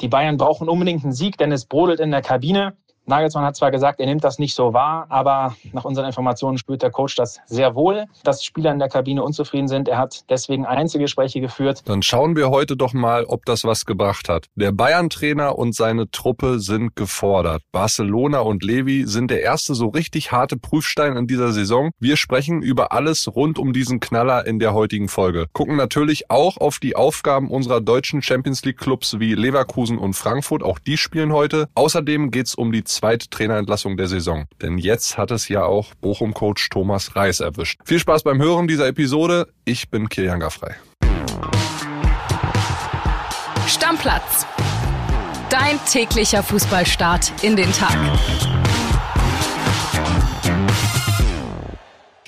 Die Bayern brauchen unbedingt einen Sieg, denn es brodelt in der Kabine. Nagelsmann hat zwar gesagt, er nimmt das nicht so wahr, aber nach unseren Informationen spürt der Coach das sehr wohl, dass Spieler in der Kabine unzufrieden sind. Er hat deswegen Einzelgespräche geführt. Dann schauen wir heute doch mal, ob das was gebracht hat. Der Bayern-Trainer und seine Truppe sind gefordert. Barcelona und Levi sind der erste so richtig harte Prüfstein in dieser Saison. Wir sprechen über alles rund um diesen Knaller in der heutigen Folge. Gucken natürlich auch auf die Aufgaben unserer deutschen Champions League Clubs wie Leverkusen und Frankfurt. Auch die spielen heute. Außerdem geht's um die zweite Trainerentlassung der Saison. Denn jetzt hat es ja auch Bochum-Coach Thomas Reis erwischt. Viel Spaß beim Hören dieser Episode. Ich bin Kilian Gaffrey. Stammplatz. Dein täglicher Fußballstart in den Tag.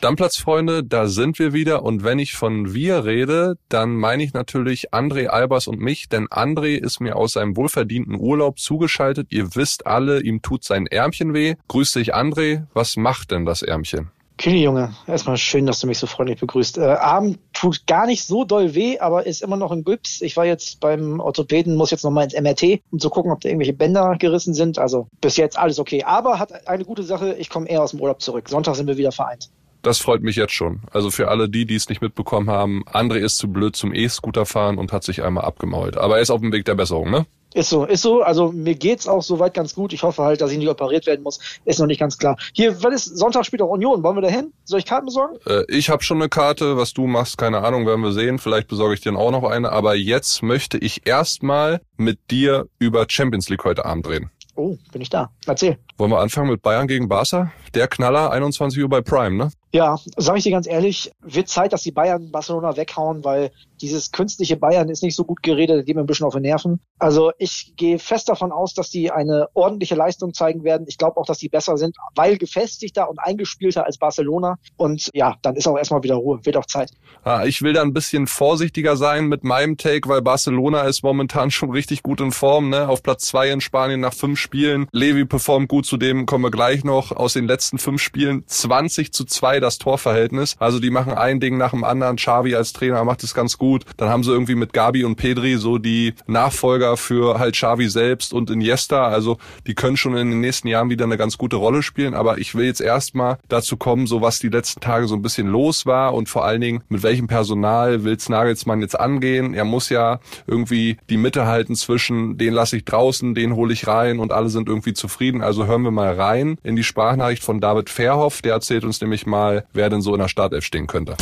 Stammplatzfreunde, da sind wir wieder und wenn ich von wir rede, dann meine ich natürlich André Albers und mich, denn André ist mir aus seinem wohlverdienten Urlaub zugeschaltet. Ihr wisst alle, ihm tut sein Ärmchen weh. Grüß dich André, was macht denn das Ärmchen? Kili Junge, erstmal schön, dass du mich so freundlich begrüßt. Äh, Arm tut gar nicht so doll weh, aber ist immer noch in Gips. Ich war jetzt beim Orthopäden, muss jetzt nochmal ins MRT, um zu gucken, ob da irgendwelche Bänder gerissen sind. Also bis jetzt alles okay. Aber hat eine gute Sache, ich komme eher aus dem Urlaub zurück. Sonntag sind wir wieder vereint. Das freut mich jetzt schon. Also für alle die, die es nicht mitbekommen haben, André ist zu blöd zum E-Scooter fahren und hat sich einmal abgemault. Aber er ist auf dem Weg der Besserung, ne? Ist so, ist so. Also mir geht's auch soweit ganz gut. Ich hoffe halt, dass ich nicht operiert werden muss. Ist noch nicht ganz klar. Hier, wann ist Sonntag spielt auch Union? Wollen wir da hin? Soll ich Karten besorgen? Äh, ich habe schon eine Karte. Was du machst, keine Ahnung, werden wir sehen. Vielleicht besorge ich dir auch noch eine. Aber jetzt möchte ich erstmal mit dir über Champions League heute Abend reden. Oh, bin ich da. Erzähl. Wollen wir anfangen mit Bayern gegen Barca? Der Knaller, 21 Uhr bei Prime, ne? Ja, sage ich dir ganz ehrlich, wird Zeit, dass die Bayern Barcelona weghauen, weil dieses künstliche Bayern ist nicht so gut geredet, geht mir ein bisschen auf die Nerven. Also ich gehe fest davon aus, dass die eine ordentliche Leistung zeigen werden. Ich glaube auch, dass die besser sind, weil gefestigter und eingespielter als Barcelona. Und ja, dann ist auch erstmal wieder Ruhe, wird auch Zeit. Ah, ich will da ein bisschen vorsichtiger sein mit meinem Take, weil Barcelona ist momentan schon richtig gut in Form, ne? Auf Platz zwei in Spanien nach fünf Spielen. Levi performt gut, zu dem kommen wir gleich noch. Aus den letzten fünf Spielen 20 zu zwei das Torverhältnis. Also die machen ein Ding nach dem anderen. Xavi als Trainer macht es ganz gut. Dann haben sie irgendwie mit Gabi und Pedri so die Nachfolger für halt Xavi selbst und Iniesta. Also die können schon in den nächsten Jahren wieder eine ganz gute Rolle spielen. Aber ich will jetzt erstmal dazu kommen, so was die letzten Tage so ein bisschen los war und vor allen Dingen mit welchem Personal will's Nagelsmann jetzt angehen. Er muss ja irgendwie die Mitte halten zwischen den lasse ich draußen, den hole ich rein und alle sind irgendwie zufrieden. Also hören wir mal rein in die Sprachnachricht von David Verhoff. Der erzählt uns nämlich mal, wer denn so in der Startelf stehen könnte.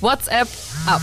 WhatsApp ab.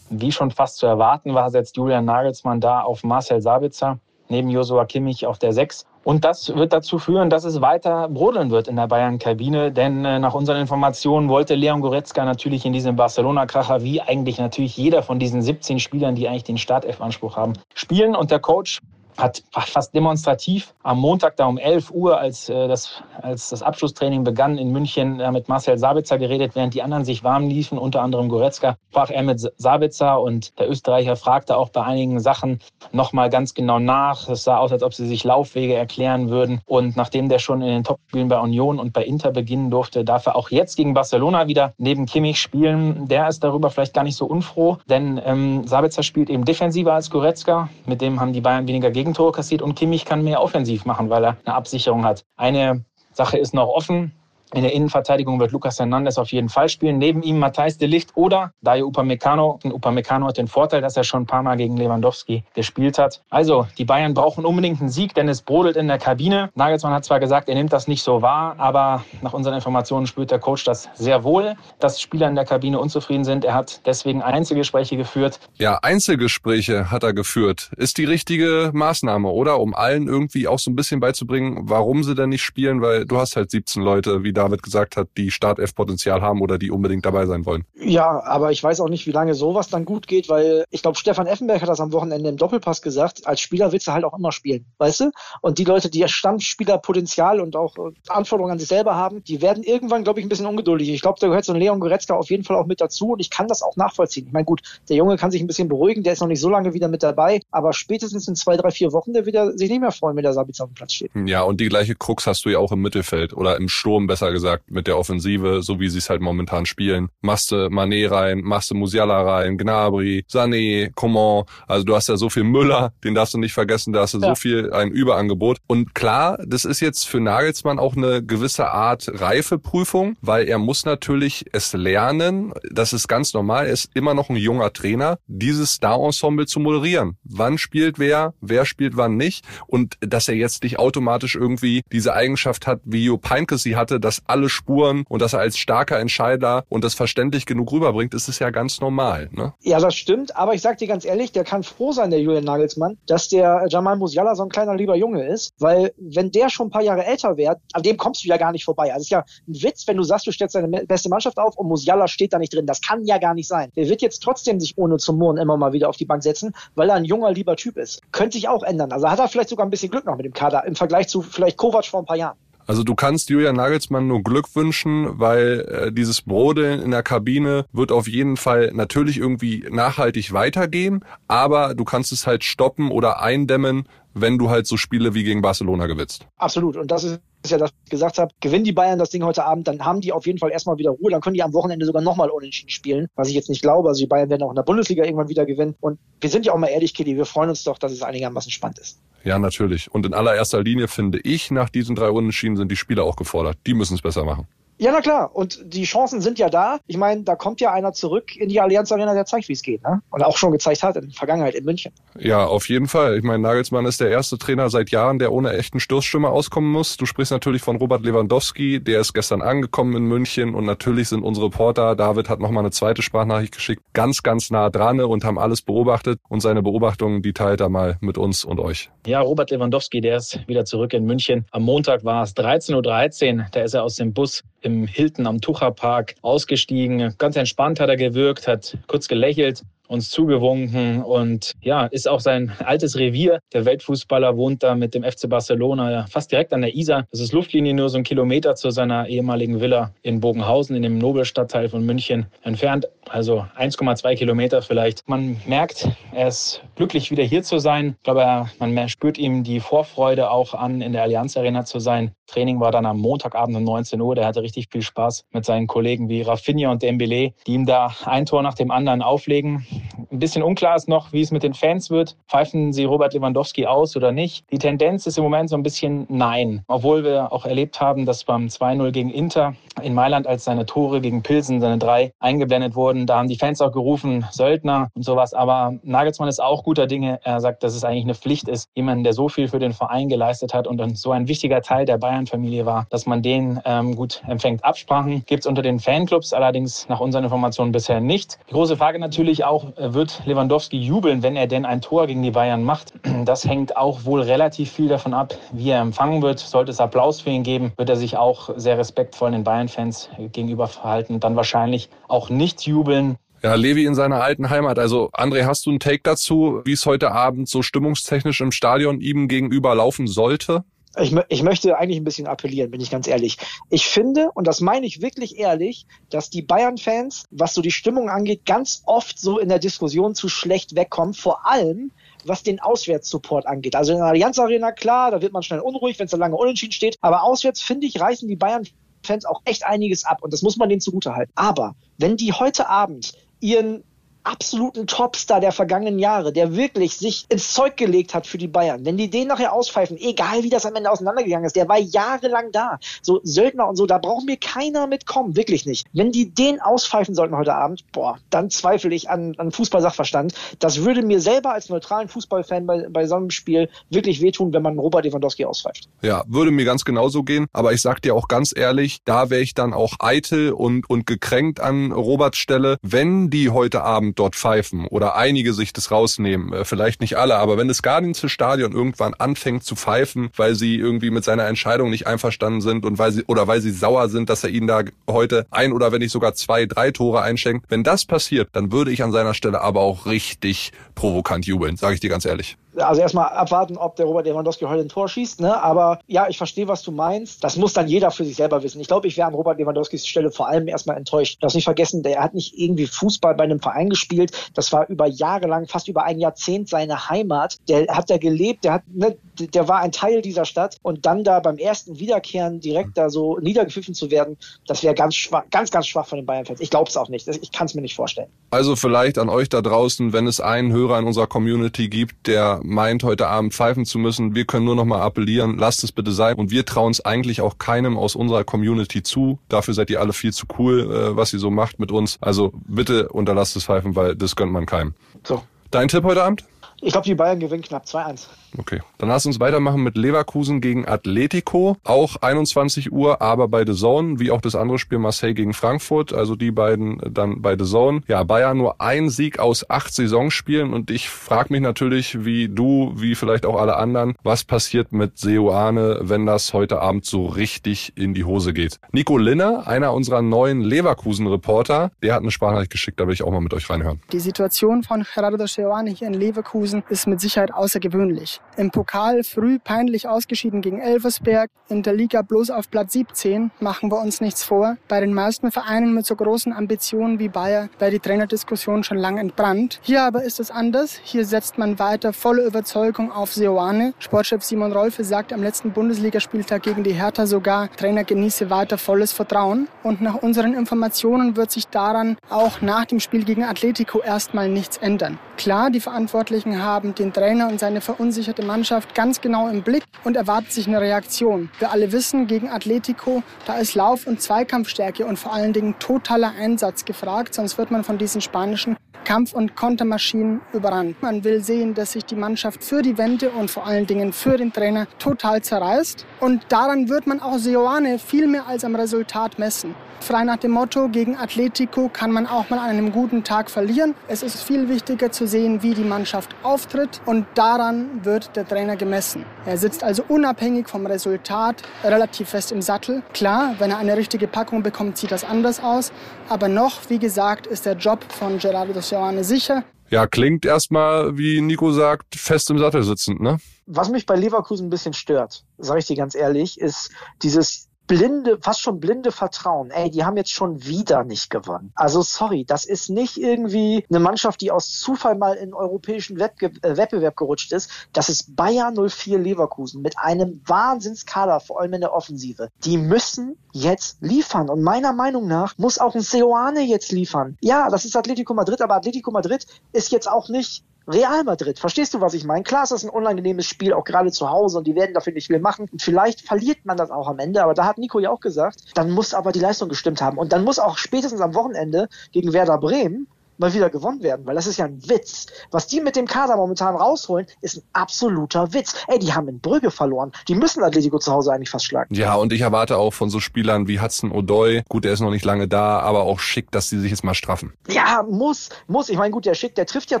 Wie schon fast zu erwarten war, setzt Julian Nagelsmann da auf Marcel Sabitzer, neben Josua Kimmich auf der 6. Und das wird dazu führen, dass es weiter brodeln wird in der Bayern-Kabine. Denn äh, nach unseren Informationen wollte Leon Goretzka natürlich in diesem Barcelona-Kracher, wie eigentlich natürlich jeder von diesen 17 Spielern, die eigentlich den Startelf-Anspruch haben, spielen. Und der Coach hat fast demonstrativ am Montag da um 11 Uhr, als, äh, das, als das Abschlusstraining begann in München, äh, mit Marcel Sabitzer geredet, während die anderen sich warm liefen, unter anderem Goretzka, sprach er mit Sabitzer und der Österreicher fragte auch bei einigen Sachen nochmal ganz genau nach. Es sah aus, als ob sie sich Laufwege erklären würden. Und nachdem der schon in den Topspielen bei Union und bei Inter beginnen durfte, darf er auch jetzt gegen Barcelona wieder neben Kimmich spielen. Der ist darüber vielleicht gar nicht so unfroh, denn ähm, Sabitzer spielt eben defensiver als Goretzka. Mit dem haben die Bayern weniger gegen Gegentore kassiert und Kimmich kann mehr offensiv machen, weil er eine Absicherung hat. Eine Sache ist noch offen. In der Innenverteidigung wird Lucas Hernandez auf jeden Fall spielen. Neben ihm Matthijs de Licht oder Dario Upamecano. Und Upamecano hat den Vorteil, dass er schon ein paar Mal gegen Lewandowski gespielt hat. Also, die Bayern brauchen unbedingt einen Sieg, denn es brodelt in der Kabine. Nagelsmann hat zwar gesagt, er nimmt das nicht so wahr, aber nach unseren Informationen spürt der Coach das sehr wohl, dass Spieler in der Kabine unzufrieden sind. Er hat deswegen Einzelgespräche geführt. Ja, Einzelgespräche hat er geführt. Ist die richtige Maßnahme, oder? Um allen irgendwie auch so ein bisschen beizubringen, warum sie denn nicht spielen, weil du hast halt 17 Leute, wie David gesagt hat, die Startelf-Potenzial haben oder die unbedingt dabei sein wollen. Ja, aber ich weiß auch nicht, wie lange sowas dann gut geht, weil ich glaube, Stefan Effenberg hat das am Wochenende im Doppelpass gesagt, als Spieler willst du halt auch immer spielen, weißt du? Und die Leute, die ja Stammspielerpotenzial und auch äh, Anforderungen an sich selber haben, die werden irgendwann, glaube ich, ein bisschen ungeduldig. Ich glaube, da gehört so ein Leon Goretzka auf jeden Fall auch mit dazu und ich kann das auch nachvollziehen. Ich meine, gut, der Junge kann sich ein bisschen beruhigen, der ist noch nicht so lange wieder mit dabei, aber spätestens in zwei, drei, vier Wochen, der wird sich nicht mehr freuen, wenn der Sabitzer auf dem Platz steht. Ja, und die gleiche Krux hast du ja auch im Mittelfeld oder im Sturm besser besser gesagt, mit der Offensive, so wie sie es halt momentan spielen. Machst du Mané rein, machst du Musiala rein, Gnabry, Sané, Coman. Also du hast ja so viel Müller, den darfst du nicht vergessen, da hast du ja. so viel ein Überangebot. Und klar, das ist jetzt für Nagelsmann auch eine gewisse Art Reifeprüfung, weil er muss natürlich es lernen, das ist ganz normal, er ist immer noch ein junger Trainer, dieses Star-Ensemble zu moderieren. Wann spielt wer, wer spielt wann nicht und dass er jetzt nicht automatisch irgendwie diese Eigenschaft hat, wie Jo Peinkes sie hatte, dass alle Spuren und dass er als starker Entscheider und das verständlich genug rüberbringt, ist es ja ganz normal. Ne? Ja, das stimmt, aber ich sag dir ganz ehrlich, der kann froh sein, der Julian Nagelsmann, dass der Jamal Musiala so ein kleiner lieber Junge ist, weil wenn der schon ein paar Jahre älter wäre, an dem kommst du ja gar nicht vorbei. Also es ist ja ein Witz, wenn du sagst, du stellst deine beste Mannschaft auf und Musiala steht da nicht drin. Das kann ja gar nicht sein. Der wird jetzt trotzdem sich ohne zu murren immer mal wieder auf die Bank setzen, weil er ein junger, lieber Typ ist. Könnte sich auch ändern. Also hat er vielleicht sogar ein bisschen Glück noch mit dem Kader im Vergleich zu vielleicht Kovac vor ein paar Jahren. Also du kannst Julian Nagelsmann nur Glück wünschen, weil äh, dieses Brodeln in der Kabine wird auf jeden Fall natürlich irgendwie nachhaltig weitergehen, aber du kannst es halt stoppen oder eindämmen, wenn du halt so Spiele wie gegen Barcelona gewinnst. Absolut. Und das ist ja das, was ich gesagt habe. Gewinnen die Bayern das Ding heute Abend, dann haben die auf jeden Fall erstmal wieder Ruhe. Dann können die am Wochenende sogar nochmal unentschieden spielen, was ich jetzt nicht glaube. Also die Bayern werden auch in der Bundesliga irgendwann wieder gewinnen. Und wir sind ja auch mal ehrlich, Kitty, wir freuen uns doch, dass es einigermaßen spannend ist. Ja, natürlich. Und in allererster Linie finde ich, nach diesen drei Unentschieden sind die Spieler auch gefordert. Die müssen es besser machen. Ja, na klar. Und die Chancen sind ja da. Ich meine, da kommt ja einer zurück in die Allianz Arena, der zeigt, wie es geht. Ne? Und auch schon gezeigt hat in der Vergangenheit in München. Ja, auf jeden Fall. Ich meine, Nagelsmann ist der erste Trainer seit Jahren, der ohne echten Stoßstürmer auskommen muss. Du sprichst natürlich von Robert Lewandowski. Der ist gestern angekommen in München. Und natürlich sind unsere Reporter, David hat nochmal eine zweite Sprachnachricht geschickt, ganz, ganz nah dran und haben alles beobachtet. Und seine Beobachtungen, die teilt er mal mit uns und euch. Ja, Robert Lewandowski, der ist wieder zurück in München. Am Montag war es 13.13 Uhr. Da ist er aus dem Bus im Hilton am Tucherpark ausgestiegen. Ganz entspannt hat er gewirkt, hat kurz gelächelt uns zugewunken und ja, ist auch sein altes Revier. Der Weltfußballer wohnt da mit dem FC Barcelona fast direkt an der Isar. Das ist Luftlinie nur so ein Kilometer zu seiner ehemaligen Villa in Bogenhausen, in dem Nobelstadtteil von München entfernt. Also 1,2 Kilometer vielleicht. Man merkt, er ist glücklich, wieder hier zu sein. Ich glaube, man spürt ihm die Vorfreude auch an, in der Allianz Arena zu sein. Training war dann am Montagabend um 19 Uhr. Der hatte richtig viel Spaß mit seinen Kollegen wie Rafinha und Dembele, die ihm da ein Tor nach dem anderen auflegen. Ein bisschen unklar ist noch, wie es mit den Fans wird. Pfeifen sie Robert Lewandowski aus oder nicht? Die Tendenz ist im Moment so ein bisschen nein. Obwohl wir auch erlebt haben, dass beim 2-0 gegen Inter in Mailand, als seine Tore gegen Pilsen, seine drei, eingeblendet wurden, da haben die Fans auch gerufen, Söldner und sowas. Aber Nagelsmann ist auch guter Dinge. Er sagt, dass es eigentlich eine Pflicht ist, jemanden, der so viel für den Verein geleistet hat und so ein wichtiger Teil der Bayern-Familie war, dass man den ähm, gut empfängt. Absprachen gibt es unter den Fanclubs allerdings nach unseren Informationen bisher nicht. Die große Frage natürlich auch, äh, wird Lewandowski jubeln, wenn er denn ein Tor gegen die Bayern macht? Das hängt auch wohl relativ viel davon ab, wie er empfangen wird. Sollte es Applaus für ihn geben, wird er sich auch sehr respektvoll den Bayern-Fans gegenüber verhalten dann wahrscheinlich auch nicht jubeln. Ja, Levi in seiner alten Heimat. Also, André, hast du einen Take dazu, wie es heute Abend so stimmungstechnisch im Stadion ihm gegenüber laufen sollte? Ich, ich, möchte eigentlich ein bisschen appellieren, bin ich ganz ehrlich. Ich finde, und das meine ich wirklich ehrlich, dass die Bayern-Fans, was so die Stimmung angeht, ganz oft so in der Diskussion zu schlecht wegkommen. Vor allem, was den Auswärtssupport angeht. Also in der Allianz Arena, klar, da wird man schnell unruhig, wenn es da lange unentschieden steht. Aber auswärts, finde ich, reißen die Bayern-Fans auch echt einiges ab. Und das muss man denen zugutehalten. Aber wenn die heute Abend ihren absoluten Topstar der vergangenen Jahre, der wirklich sich ins Zeug gelegt hat für die Bayern, wenn die den nachher auspfeifen, egal wie das am Ende auseinandergegangen ist, der war jahrelang da. So Söldner und so, da braucht mir keiner mitkommen, wirklich nicht. Wenn die den auspfeifen sollten heute Abend, boah, dann zweifle ich an, an Fußballsachverstand. Das würde mir selber als neutralen Fußballfan bei, bei so einem Spiel wirklich wehtun, wenn man Robert Lewandowski auspfeift. Ja, würde mir ganz genauso gehen, aber ich sag dir auch ganz ehrlich, da wäre ich dann auch eitel und, und gekränkt an Roberts Stelle, wenn die heute Abend dort pfeifen oder einige sich das rausnehmen, äh, vielleicht nicht alle, aber wenn das Guardians Stadion irgendwann anfängt zu pfeifen, weil sie irgendwie mit seiner Entscheidung nicht einverstanden sind und weil sie oder weil sie sauer sind, dass er ihnen da heute ein oder wenn nicht sogar zwei, drei Tore einschenkt, wenn das passiert, dann würde ich an seiner Stelle aber auch richtig provokant jubeln, sage ich dir ganz ehrlich also erstmal abwarten, ob der Robert Lewandowski heute ein Tor schießt. Ne? Aber ja, ich verstehe, was du meinst. Das muss dann jeder für sich selber wissen. Ich glaube, ich wäre an Robert Lewandowskis Stelle vor allem erstmal enttäuscht. Darfst nicht vergessen, der hat nicht irgendwie Fußball bei einem Verein gespielt. Das war über Jahre lang, fast über ein Jahrzehnt seine Heimat. Der hat da gelebt, der hat, ne, der war ein Teil dieser Stadt und dann da beim ersten Wiederkehren direkt da so niedergepfiffen zu werden, das wäre ganz ganz, ganz schwach von den Bayern-Fans. Ich glaube es auch nicht. Ich kann es mir nicht vorstellen. Also vielleicht an euch da draußen, wenn es einen Hörer in unserer Community gibt, der meint, heute Abend pfeifen zu müssen, wir können nur noch mal appellieren, lasst es bitte sein. Und wir trauen es eigentlich auch keinem aus unserer Community zu. Dafür seid ihr alle viel zu cool, äh, was ihr so macht mit uns. Also bitte unterlasst es pfeifen, weil das gönnt man keinem. So. Dein Tipp heute Abend? Ich glaube, die Bayern gewinnen knapp 2-1. Okay. Dann lass uns weitermachen mit Leverkusen gegen Atletico. Auch 21 Uhr, aber bei The Zone, wie auch das andere Spiel Marseille gegen Frankfurt. Also die beiden dann bei The Zone. Ja, Bayern nur ein Sieg aus acht Saisonspielen. Und ich frage mich natürlich, wie du, wie vielleicht auch alle anderen, was passiert mit Seoane, wenn das heute Abend so richtig in die Hose geht. Nico Linner, einer unserer neuen Leverkusen-Reporter, der hat eine Sprachnachricht geschickt, da will ich auch mal mit euch reinhören. Die Situation von Gerardo Seoane hier in Leverkusen ist mit Sicherheit außergewöhnlich. Im Pokal früh peinlich ausgeschieden gegen Elversberg, in der Liga bloß auf Platz 17, machen wir uns nichts vor. Bei den meisten Vereinen mit so großen Ambitionen wie Bayer wäre die Trainerdiskussion schon lang entbrannt. Hier aber ist es anders. Hier setzt man weiter volle Überzeugung auf Seoane. Sportchef Simon Rolfe sagt am letzten Bundesligaspieltag gegen die Hertha sogar, Trainer genieße weiter volles Vertrauen. Und nach unseren Informationen wird sich daran auch nach dem Spiel gegen Atletico erstmal nichts ändern. Klar, die Verantwortlichen haben den Trainer und seine verunsicherte Mannschaft ganz genau im Blick und erwartet sich eine Reaktion. Wir alle wissen, gegen Atletico, da ist Lauf- und Zweikampfstärke und vor allen Dingen totaler Einsatz gefragt, sonst wird man von diesen spanischen Kampf- und Kontermaschinen überrannt. Man will sehen, dass sich die Mannschaft für die Wende und vor allen Dingen für den Trainer total zerreißt. Und daran wird man auch Seoane viel mehr als am Resultat messen. Frei nach dem Motto, gegen Atletico kann man auch mal an einem guten Tag verlieren. Es ist viel wichtiger zu sehen, wie die Mannschaft auftritt und daran wird der Trainer gemessen. Er sitzt also unabhängig vom Resultat relativ fest im Sattel. Klar, wenn er eine richtige Packung bekommt, sieht das anders aus. Aber noch, wie gesagt, ist der Job von Gerardo Seoane sicher. Ja, klingt erstmal, wie Nico sagt, fest im Sattel sitzend, ne? Was mich bei Leverkusen ein bisschen stört, sage ich dir ganz ehrlich, ist dieses blinde, fast schon blinde Vertrauen. Ey, die haben jetzt schon wieder nicht gewonnen. Also sorry, das ist nicht irgendwie eine Mannschaft, die aus Zufall mal in europäischen Wettge äh, Wettbewerb gerutscht ist. Das ist Bayern 04 Leverkusen mit einem Wahnsinnskader, vor allem in der Offensive. Die müssen jetzt liefern. Und meiner Meinung nach muss auch ein Seoane jetzt liefern. Ja, das ist Atletico Madrid, aber Atletico Madrid ist jetzt auch nicht Real Madrid, verstehst du, was ich meine? Klar ist das ein unangenehmes Spiel, auch gerade zu Hause und die werden dafür nicht viel machen. Und vielleicht verliert man das auch am Ende, aber da hat Nico ja auch gesagt, dann muss aber die Leistung gestimmt haben. Und dann muss auch spätestens am Wochenende gegen Werder Bremen mal wieder gewonnen werden, weil das ist ja ein Witz. Was die mit dem Kader momentan rausholen, ist ein absoluter Witz. Ey, die haben in Brügge verloren. Die müssen Atletico zu Hause eigentlich fast schlagen. Ja, und ich erwarte auch von so Spielern wie Hudson O'Doy, gut, der ist noch nicht lange da, aber auch schick, dass die sich jetzt mal straffen. Ja, muss, muss. Ich meine, gut, der Schick, der trifft ja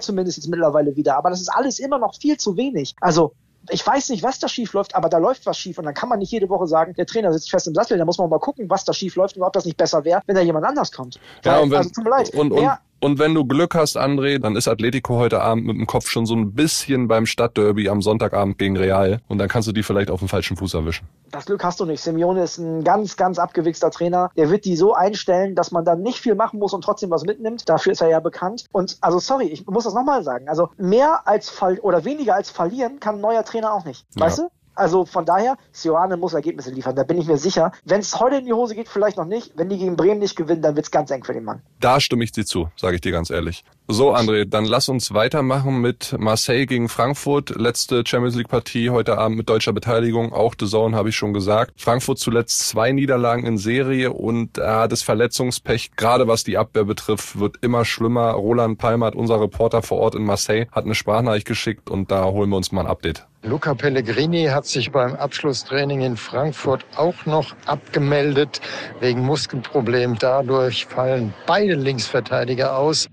zumindest jetzt mittlerweile wieder, aber das ist alles immer noch viel zu wenig. Also, ich weiß nicht, was da schief läuft, aber da läuft was schief und dann kann man nicht jede Woche sagen, der Trainer sitzt fest im Sattel, da muss man mal gucken, was da schief läuft und ob das nicht besser wäre, wenn da jemand anders kommt. Ja, Weil, und wenn, also tut mir leid. Und, und, und wenn du Glück hast, André, dann ist Atletico heute Abend mit dem Kopf schon so ein bisschen beim Stadtderby am Sonntagabend gegen Real. Und dann kannst du die vielleicht auf dem falschen Fuß erwischen. Das Glück hast du nicht. Simeone ist ein ganz, ganz abgewichster Trainer. Der wird die so einstellen, dass man dann nicht viel machen muss und trotzdem was mitnimmt. Dafür ist er ja bekannt. Und also sorry, ich muss das nochmal sagen. Also mehr als Fall oder weniger als verlieren kann ein neuer Trainer auch nicht. Weißt ja. du? Also von daher, Sioane muss Ergebnisse liefern, da bin ich mir sicher. Wenn es heute in die Hose geht, vielleicht noch nicht. Wenn die gegen Bremen nicht gewinnen, dann wird es ganz eng für den Mann. Da stimme ich dir zu, sage ich dir ganz ehrlich. So, André, dann lass uns weitermachen mit Marseille gegen Frankfurt. Letzte Champions League Partie heute Abend mit deutscher Beteiligung. Auch The Zone habe ich schon gesagt. Frankfurt zuletzt zwei Niederlagen in Serie und äh, das Verletzungspech, gerade was die Abwehr betrifft, wird immer schlimmer. Roland Palmert, unser Reporter vor Ort in Marseille, hat eine Sprachnachricht geschickt und da holen wir uns mal ein Update. Luca Pellegrini hat sich beim Abschlusstraining in Frankfurt auch noch abgemeldet wegen Muskelproblemen. Dadurch fallen beide Linksverteidiger aus.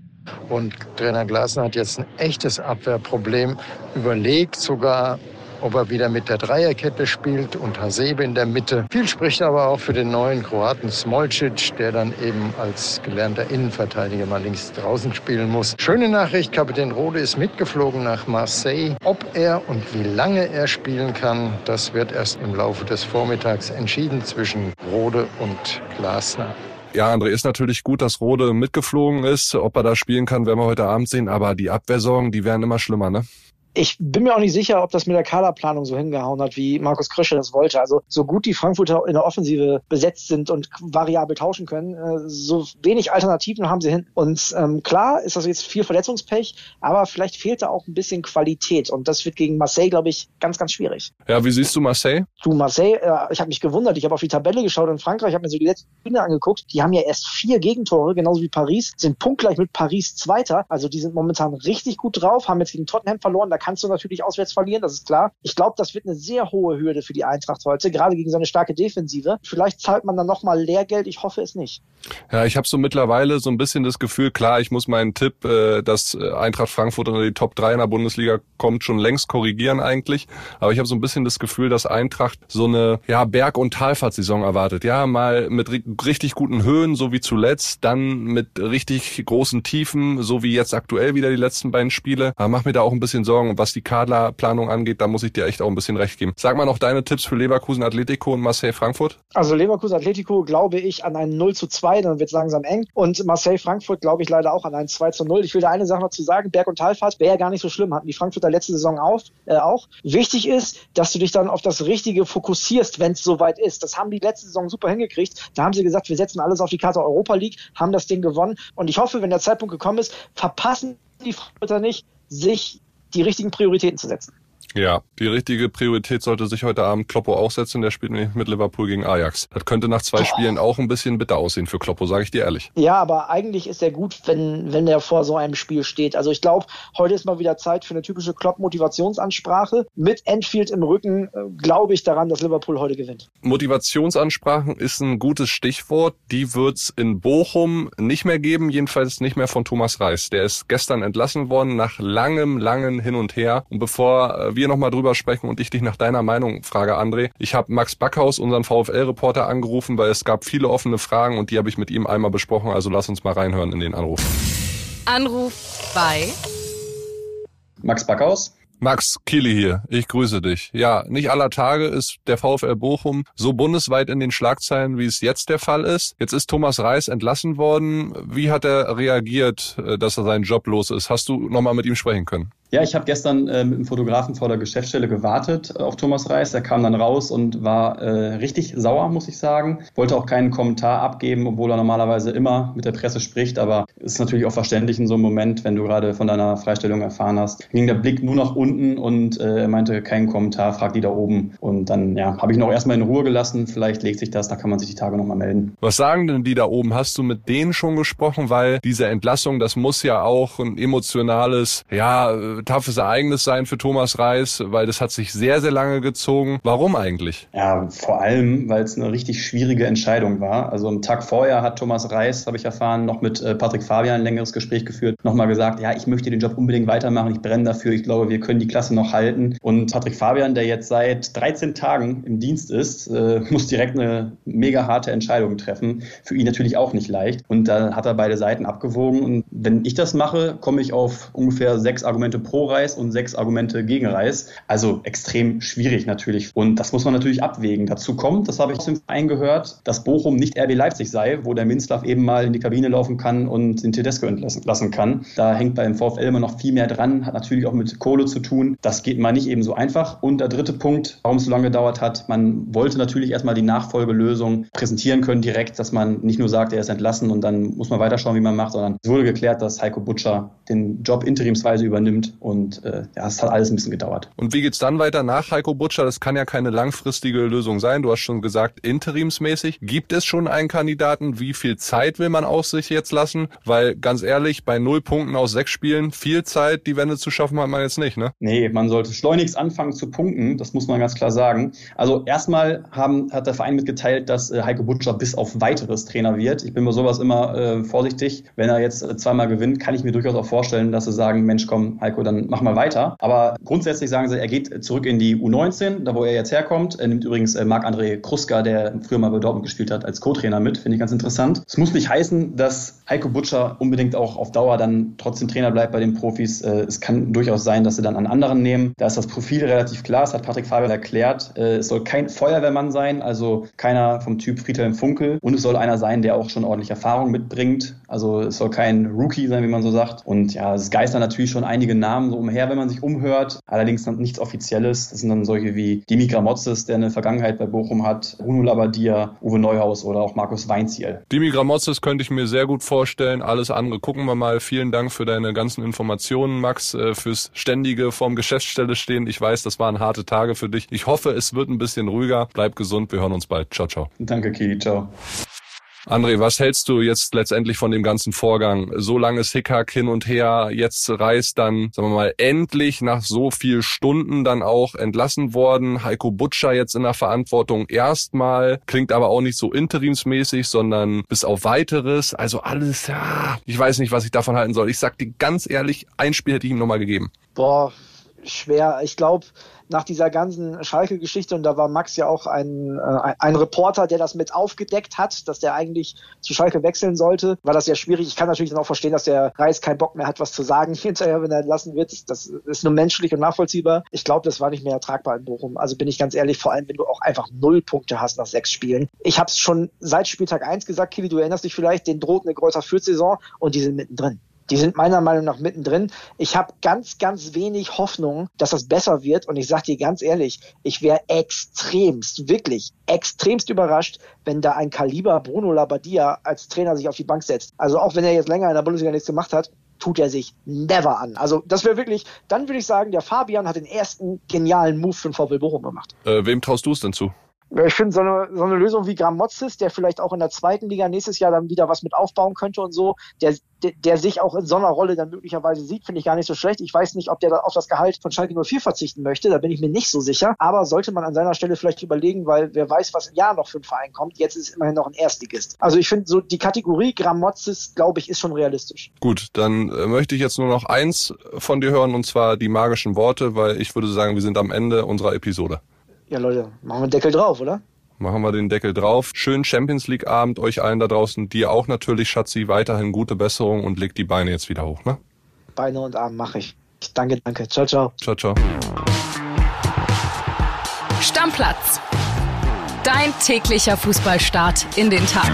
Und Trainer Glasner hat jetzt ein echtes Abwehrproblem überlegt, sogar ob er wieder mit der Dreierkette spielt und Hasebe in der Mitte. Viel spricht aber auch für den neuen Kroaten Smolcic, der dann eben als gelernter Innenverteidiger mal links draußen spielen muss. Schöne Nachricht, Kapitän Rode ist mitgeflogen nach Marseille. Ob er und wie lange er spielen kann, das wird erst im Laufe des Vormittags entschieden zwischen Rode und Glasner. Ja, André, ist natürlich gut, dass Rode mitgeflogen ist. Ob er da spielen kann, werden wir heute Abend sehen. Aber die Abwehrsorgen, die werden immer schlimmer, ne? Ich bin mir auch nicht sicher, ob das mit der Kaderplanung so hingehauen hat, wie Markus Krösche das wollte. Also so gut die Frankfurter in der Offensive besetzt sind und variabel tauschen können, äh, so wenig Alternativen haben sie hin. Und ähm, klar ist das jetzt viel Verletzungspech, aber vielleicht fehlt da auch ein bisschen Qualität. Und das wird gegen Marseille, glaube ich, ganz, ganz schwierig. Ja, wie siehst du Marseille? Du, Marseille, äh, ich habe mich gewundert. Ich habe auf die Tabelle geschaut in Frankreich, habe mir so die letzten Spiele angeguckt. Die haben ja erst vier Gegentore, genauso wie Paris, sind punktgleich mit Paris Zweiter. Also die sind momentan richtig gut drauf, haben jetzt gegen Tottenham verloren. Da kannst du natürlich auswärts verlieren, das ist klar. Ich glaube, das wird eine sehr hohe Hürde für die Eintracht heute, gerade gegen so eine starke Defensive. Vielleicht zahlt man dann nochmal Lehrgeld, ich hoffe es nicht. Ja, ich habe so mittlerweile so ein bisschen das Gefühl, klar, ich muss meinen Tipp, äh, dass äh, Eintracht Frankfurt unter die Top 3 in der Bundesliga kommt, schon längst korrigieren eigentlich. Aber ich habe so ein bisschen das Gefühl, dass Eintracht so eine ja, Berg- und Talfahrtsaison erwartet. Ja, mal mit richtig guten Höhen, so wie zuletzt, dann mit richtig großen Tiefen, so wie jetzt aktuell wieder die letzten beiden Spiele. Aber mach mir da auch ein bisschen Sorgen, was die Kaderplanung angeht, da muss ich dir echt auch ein bisschen recht geben. Sag mal noch deine Tipps für Leverkusen Atletico und Marseille Frankfurt. Also Leverkusen Atletico glaube ich an ein 0 zu 2, dann wird es langsam eng. Und Marseille Frankfurt glaube ich leider auch an ein 2 zu 0. Ich will da eine Sache noch zu sagen, Berg- und Talfahrt wäre ja gar nicht so schlimm, hatten die Frankfurter letzte Saison auf, äh, auch. Wichtig ist, dass du dich dann auf das Richtige fokussierst, wenn es soweit ist. Das haben die letzte Saison super hingekriegt. Da haben sie gesagt, wir setzen alles auf die Karte Europa League, haben das Ding gewonnen. Und ich hoffe, wenn der Zeitpunkt gekommen ist, verpassen die Frankfurter nicht, sich die richtigen Prioritäten zu setzen. Ja, die richtige Priorität sollte sich heute Abend Kloppo auch setzen. Der spielt nämlich mit Liverpool gegen Ajax. Das könnte nach zwei. Spielen auch ein bisschen bitter aussehen für Kloppo, sage ich dir ehrlich. Ja, aber eigentlich ist er gut, wenn, wenn er vor so einem Spiel steht. Also ich glaube, heute ist mal wieder Zeit für eine typische Klopp-Motivationsansprache. Mit Enfield im Rücken äh, glaube ich daran, dass Liverpool heute gewinnt. Motivationsansprachen ist ein gutes Stichwort. Die wird's in Bochum nicht mehr geben, jedenfalls nicht mehr von Thomas Reis. Der ist gestern entlassen worden nach langem, langem Hin und Her. Und bevor äh, wir nochmal drüber sprechen und ich dich nach deiner Meinung frage, André. Ich habe Max Backhaus, unseren VfL-Reporter, angerufen, weil es gab viele offene Fragen und die habe ich mit ihm einmal besprochen. Also lass uns mal reinhören in den Anruf. Anruf bei Max Backhaus. Max Kili hier, ich grüße dich. Ja, nicht aller Tage ist der VfL Bochum so bundesweit in den Schlagzeilen, wie es jetzt der Fall ist. Jetzt ist Thomas Reis entlassen worden. Wie hat er reagiert, äh, dass er seinen Job los ist? Hast du nochmal mit ihm sprechen können? Ja, ich habe gestern äh, mit dem Fotografen vor der Geschäftsstelle gewartet äh, auf Thomas Reis. Er kam dann raus und war äh, richtig sauer, muss ich sagen. Wollte auch keinen Kommentar abgeben, obwohl er normalerweise immer mit der Presse spricht. Aber ist natürlich auch verständlich in so einem Moment, wenn du gerade von deiner Freistellung erfahren hast. Ging der Blick nur nach unten und äh, er meinte, keinen Kommentar, frag die da oben. Und dann ja, habe ich noch erstmal in Ruhe gelassen. Vielleicht legt sich das, da kann man sich die Tage nochmal melden. Was sagen denn die da oben? Hast du mit denen schon gesprochen? Weil diese Entlassung, das muss ja auch ein emotionales, ja, toughes Ereignis sein für Thomas Reis, weil das hat sich sehr, sehr lange gezogen. Warum eigentlich? Ja, vor allem, weil es eine richtig schwierige Entscheidung war. Also am Tag vorher hat Thomas Reis, habe ich erfahren, noch mit äh, Patrick Fabian ein längeres Gespräch geführt, nochmal gesagt, ja, ich möchte den Job unbedingt weitermachen, ich brenne dafür, ich glaube, wir können die Klasse noch halten. Und Patrick Fabian, der jetzt seit 13 Tagen im Dienst ist, äh, muss direkt eine mega harte Entscheidung treffen. Für ihn natürlich auch nicht leicht. Und da hat er beide Seiten abgewogen. Und wenn ich das mache, komme ich auf ungefähr sechs Argumente pro Reis und sechs Argumente gegen Reis. Also extrem schwierig natürlich. Und das muss man natürlich abwägen. Dazu kommt, das habe ich im Verein gehört, dass Bochum nicht RB Leipzig sei, wo der Minzlaff eben mal in die Kabine laufen kann und den Tedesco entlassen kann. Da hängt beim VfL immer noch viel mehr dran, hat natürlich auch mit Kohle zu tun. Das geht mal nicht eben so einfach. Und der dritte Punkt, warum es so lange gedauert hat, man wollte natürlich erstmal die Nachfolgelösung präsentieren können direkt, dass man nicht nur sagt, er ist entlassen und dann muss man weiterschauen, wie man macht, sondern es wurde geklärt, dass Heiko Butscher den Job interimsweise übernimmt und äh, ja, es hat alles ein bisschen gedauert. Und wie geht's dann weiter nach Heiko Butscher? Das kann ja keine langfristige Lösung sein. Du hast schon gesagt, interimsmäßig. Gibt es schon einen Kandidaten? Wie viel Zeit will man aus sich jetzt lassen? Weil ganz ehrlich, bei null Punkten aus sechs Spielen, viel Zeit, die Wende zu schaffen, hat man jetzt nicht, ne? Nee, man sollte schleunigst anfangen zu punkten. Das muss man ganz klar sagen. Also erstmal haben, hat der Verein mitgeteilt, dass äh, Heiko Butscher bis auf weiteres Trainer wird. Ich bin bei sowas immer äh, vorsichtig. Wenn er jetzt äh, zweimal gewinnt, kann ich mir durchaus auch vorstellen, dass sie sagen, Mensch, komm, Heiko, dann mach mal weiter. Aber grundsätzlich sagen sie, er geht zurück in die U19, da wo er jetzt herkommt. Er nimmt übrigens äh, Marc-André Kruska, der früher mal bei Dortmund gespielt hat, als Co-Trainer mit. Finde ich ganz interessant. Es muss nicht heißen, dass Heiko Butscher unbedingt auch auf Dauer dann trotzdem Trainer bleibt bei den Profis. Äh, es kann durchaus sein, dass sie dann an anderen nehmen. Da ist das Profil relativ klar. Das hat Patrick Fabian erklärt. Äh, es soll kein Feuerwehrmann sein, also keiner vom Typ Friedhelm Funkel. Und es soll einer sein, der auch schon ordentlich Erfahrung mitbringt. Also es soll kein Rookie sein, wie man so sagt. Und ja, es geistern natürlich schon einige Namen so umher, wenn man sich umhört. Allerdings nichts Offizielles. Das sind dann solche wie Dimi Gramotzes, der eine Vergangenheit bei Bochum hat, Bruno Labbadia, Uwe Neuhaus oder auch Markus Weinziel. Dimi Gramotzes könnte ich mir sehr gut vorstellen. Alles andere gucken wir mal. Vielen Dank für deine ganzen Informationen, Max, äh, fürs ständige vorm Geschäftsstelle stehen. Ich weiß, das waren harte Tage für dich. Ich hoffe, es wird ein bisschen ruhiger. Bleib gesund. Wir hören uns bald. Ciao, ciao. Danke, Kili. Ciao. André, was hältst du jetzt letztendlich von dem ganzen Vorgang? So langes Hickhack hin und her, jetzt reist dann, sagen wir mal, endlich nach so viel Stunden dann auch entlassen worden. Heiko Butscher jetzt in der Verantwortung erstmal, klingt aber auch nicht so interimsmäßig, sondern bis auf weiteres. Also alles, ja, ich weiß nicht, was ich davon halten soll. Ich sag dir ganz ehrlich, ein Spiel hätte ich ihm nochmal gegeben. Boah, schwer. Ich glaube, nach dieser ganzen Schalke-Geschichte, und da war Max ja auch ein, äh, ein Reporter, der das mit aufgedeckt hat, dass der eigentlich zu Schalke wechseln sollte, war das sehr schwierig. Ich kann natürlich dann auch verstehen, dass der Reis keinen Bock mehr hat, was zu sagen hinterher, wenn er entlassen wird. Das ist nur menschlich und nachvollziehbar. Ich glaube, das war nicht mehr ertragbar in Bochum. Also bin ich ganz ehrlich, vor allem, wenn du auch einfach null Punkte hast nach sechs Spielen. Ich habe es schon seit Spieltag eins gesagt, Kili, du erinnerst dich vielleicht, den droht eine Kräuter Fürth-Saison und die sind mittendrin. Die sind meiner Meinung nach mittendrin. Ich habe ganz, ganz wenig Hoffnung, dass das besser wird. Und ich sage dir ganz ehrlich, ich wäre extremst, wirklich extremst überrascht, wenn da ein Kaliber Bruno Labbadia als Trainer sich auf die Bank setzt. Also auch wenn er jetzt länger in der Bundesliga nichts gemacht hat, tut er sich never an. Also das wäre wirklich, dann würde ich sagen, der Fabian hat den ersten genialen Move für den VfL Bochum gemacht. Äh, wem traust du es denn zu? Ich finde so eine, so eine Lösung wie Gramozis, der vielleicht auch in der zweiten Liga nächstes Jahr dann wieder was mit aufbauen könnte und so, der, der, der sich auch in so einer Rolle dann möglicherweise sieht, finde ich gar nicht so schlecht. Ich weiß nicht, ob der da auf das Gehalt von Schalke 04 verzichten möchte, da bin ich mir nicht so sicher. Aber sollte man an seiner Stelle vielleicht überlegen, weil wer weiß, was im Jahr noch für ein Verein kommt. Jetzt ist es immerhin noch ein Erstligist. Also ich finde so die Kategorie Gramozis, glaube ich, ist schon realistisch. Gut, dann äh, möchte ich jetzt nur noch eins von dir hören und zwar die magischen Worte, weil ich würde sagen, wir sind am Ende unserer Episode. Ja, Leute, machen wir einen Deckel drauf, oder? Machen wir den Deckel drauf. Schönen Champions League Abend euch allen da draußen. Dir auch natürlich, Schatzi. Weiterhin gute Besserung und leg die Beine jetzt wieder hoch, ne? Beine und Arme mache ich. Danke, danke. Ciao, ciao. Ciao, ciao. Stammplatz. Dein täglicher Fußballstart in den Tag.